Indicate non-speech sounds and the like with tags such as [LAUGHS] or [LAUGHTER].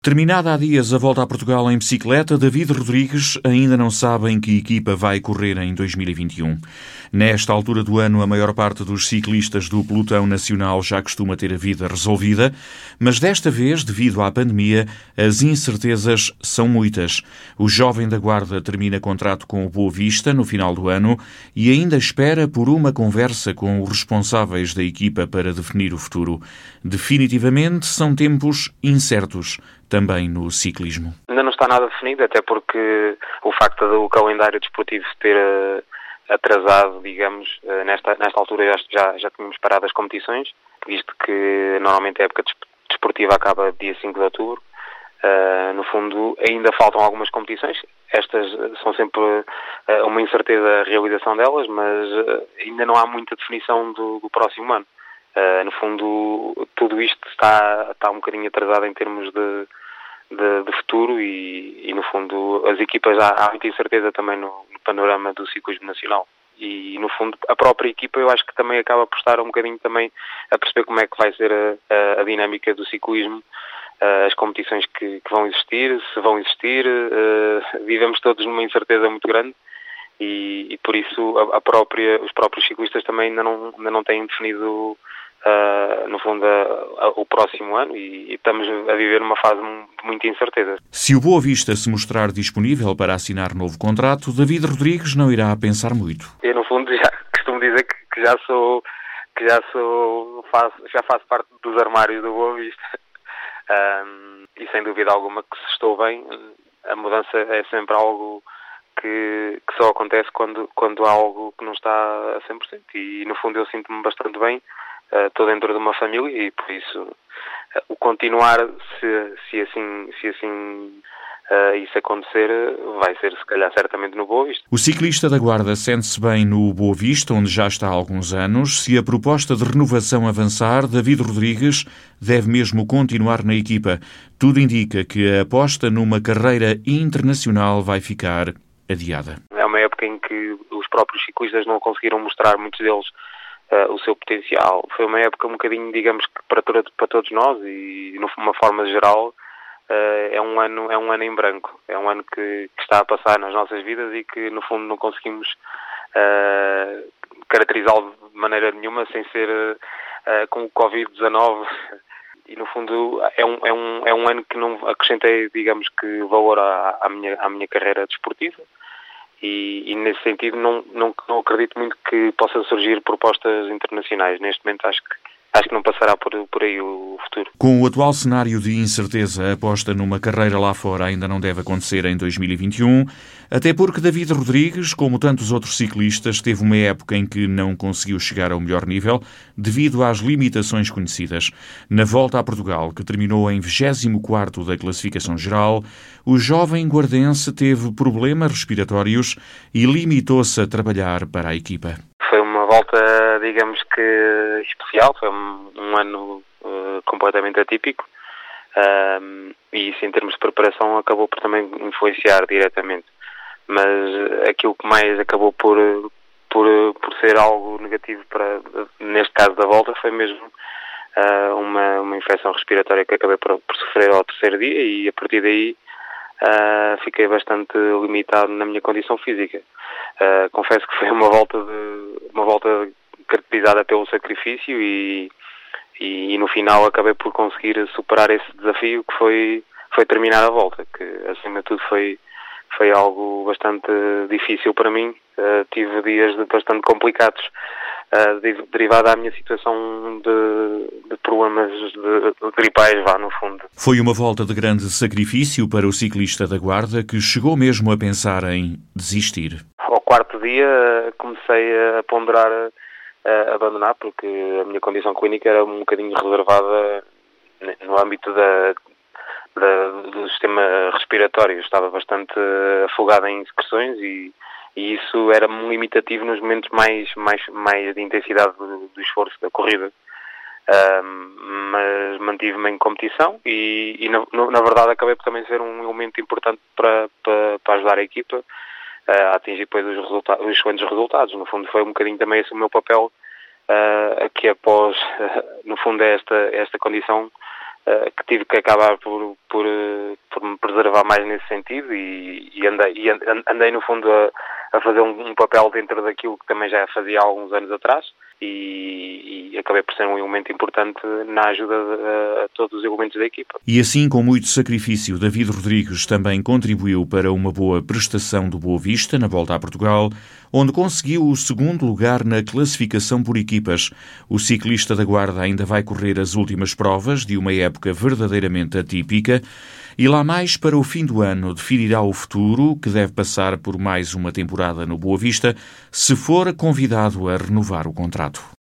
Terminada há dias a volta a Portugal em bicicleta, David Rodrigues ainda não sabe em que equipa vai correr em 2021. Nesta altura do ano, a maior parte dos ciclistas do pelotão nacional já costuma ter a vida resolvida, mas desta vez, devido à pandemia, as incertezas são muitas. O jovem da Guarda termina contrato com o Boa Vista no final do ano e ainda espera por uma conversa com os responsáveis da equipa para definir o futuro. Definitivamente são tempos incertos também no ciclismo? Ainda não está nada definido, até porque o facto do calendário desportivo ter uh, atrasado, digamos, uh, nesta, nesta altura já, já, já tínhamos parado as competições, visto que normalmente a época desportiva acaba dia 5 de outubro. Uh, no fundo, ainda faltam algumas competições. Estas são sempre uh, uma incerteza a realização delas, mas uh, ainda não há muita definição do, do próximo ano. No fundo, tudo isto está, está um bocadinho atrasado em termos de, de, de futuro e, e, no fundo, as equipas há, há muita incerteza também no, no, panorama do ciclismo nacional. E, no fundo, a própria equipa eu acho que também acaba por estar um bocadinho também a perceber como é que vai ser a, a, a dinâmica do ciclismo, as competições que, que, vão existir, se vão existir. Uh, [LAUGHS] vivemos todos numa incerteza muito grande e, e por isso a, própria, os próprios ciclistas também ainda não, ainda não têm definido uh, no fundo, a, a, o próximo ano e, e, estamos a viver uma fase de muita incerteza. Se o Boa Vista se mostrar disponível para assinar novo contrato, David Rodrigues não irá pensar muito. Eu, no fundo, [LAUGHS] já costumo dizer que, que já sou que já sou faço, já faço parte dos armários do Boa Vista um, [LAUGHS] e sem dúvida alguma que se estou bem a mudança é sempre algo que, que, só acontece quando, quando há algo que não está a 100% e no fundo eu sinto-me bastante bem estou uh, dentro de uma família e por isso uh, o continuar se, se assim se assim uh, isso acontecer vai ser se calhar certamente no Boa Vista. O ciclista da Guarda sente-se bem no Boa Vista, onde já está há alguns anos. Se a proposta de renovação avançar, David Rodrigues deve mesmo continuar na equipa. Tudo indica que a aposta numa carreira internacional vai ficar adiada. É uma época em que os próprios ciclistas não conseguiram mostrar, muitos deles, uh, o seu potencial. Foi uma época um bocadinho, digamos que para, para todos nós e de uma forma geral uh, é um ano é um ano em branco. É um ano que, que, está a passar nas nossas vidas e que no fundo não conseguimos uh, caracterizá-lo de maneira nenhuma sem ser com o Covid-19 e no fundo é um, é um, é um ano que não acrescentei, digamos que, valor à, à, minha, à minha carreira desportiva e, e, nesse sentido não, não, não acredito muito que possam surgir propostas internacionais. Neste momento acho que acho que não passará por, por aí o futuro. Com o atual cenário de incerteza, a aposta numa carreira lá fora ainda não deve acontecer em 2021, até porque David Rodrigues, como tantos outros ciclistas, teve uma época em que não conseguiu chegar ao melhor nível devido às limitações conhecidas. Na volta a Portugal, que terminou em 24º da classificação geral, o jovem guardense teve problemas respiratórios e limitou-se a trabalhar para a equipa volta, digamos que especial, foi um, um ano uh, completamente atípico um, e isso em termos de preparação acabou por também influenciar diretamente. Mas aquilo que mais acabou por, por, por ser algo negativo para, neste caso da volta foi mesmo uh, uma, uma infecção respiratória que acabei por, por, sofrer ao terceiro dia e a partir daí uh, fiquei bastante limitado na minha condição física. Uh, confesso que foi uma volta de, uma volta caracterizada pelo sacrifício e, e, e, no final acabei por conseguir superar esse desafio que foi foi terminar a volta que acima de tudo foi foi algo bastante difícil para mim. Uh, tive dias bastante complicados. Uh, derivado da minha situação de, de problemas de, de gripais, vá no fundo. Foi uma volta de grande sacrifício para o ciclista da Guarda que chegou mesmo a pensar em desistir dia comecei a ponderar a abandonar porque a minha condição clínica era um bocadinho reservada no âmbito da, da, do sistema respiratório. Estava bastante afogada em secreções e, e isso era limitativo nos momentos mais, mais, mais de intensidade do, do esforço da corrida. Um, mas mantive-me em competição e, e na, na, verdade acabei por também ser um elemento importante para, para, para ajudar a equipa a atingir depois os, resultados, os excelentes resultados. No fundo, foi um bocadinho também esse o meu papel, uh, que após, uh, [LAUGHS] no fundo, esta, esta condição, que tive que acabar por, por, por, me preservar mais nesse sentido e, e andei, e andei, no fundo, a, a fazer um, um, papel dentro daquilo que também já fazia há alguns anos atrás e, e acabei por ser um elemento importante na ajuda de, a todos os elementos da equipa. E assim, com muito sacrifício, David Rodrigues também contribuiu para uma boa prestação do Boa Vista na volta a Portugal, onde conseguiu o segundo lugar na classificação por equipas. O ciclista da Guarda ainda vai correr as últimas provas de uma época verdadeiramente atípica e lá mais para o fim do ano definirá o futuro, que deve passar por mais uma temporada no Boa Vista, se for convidado a renovar o contrato. partout.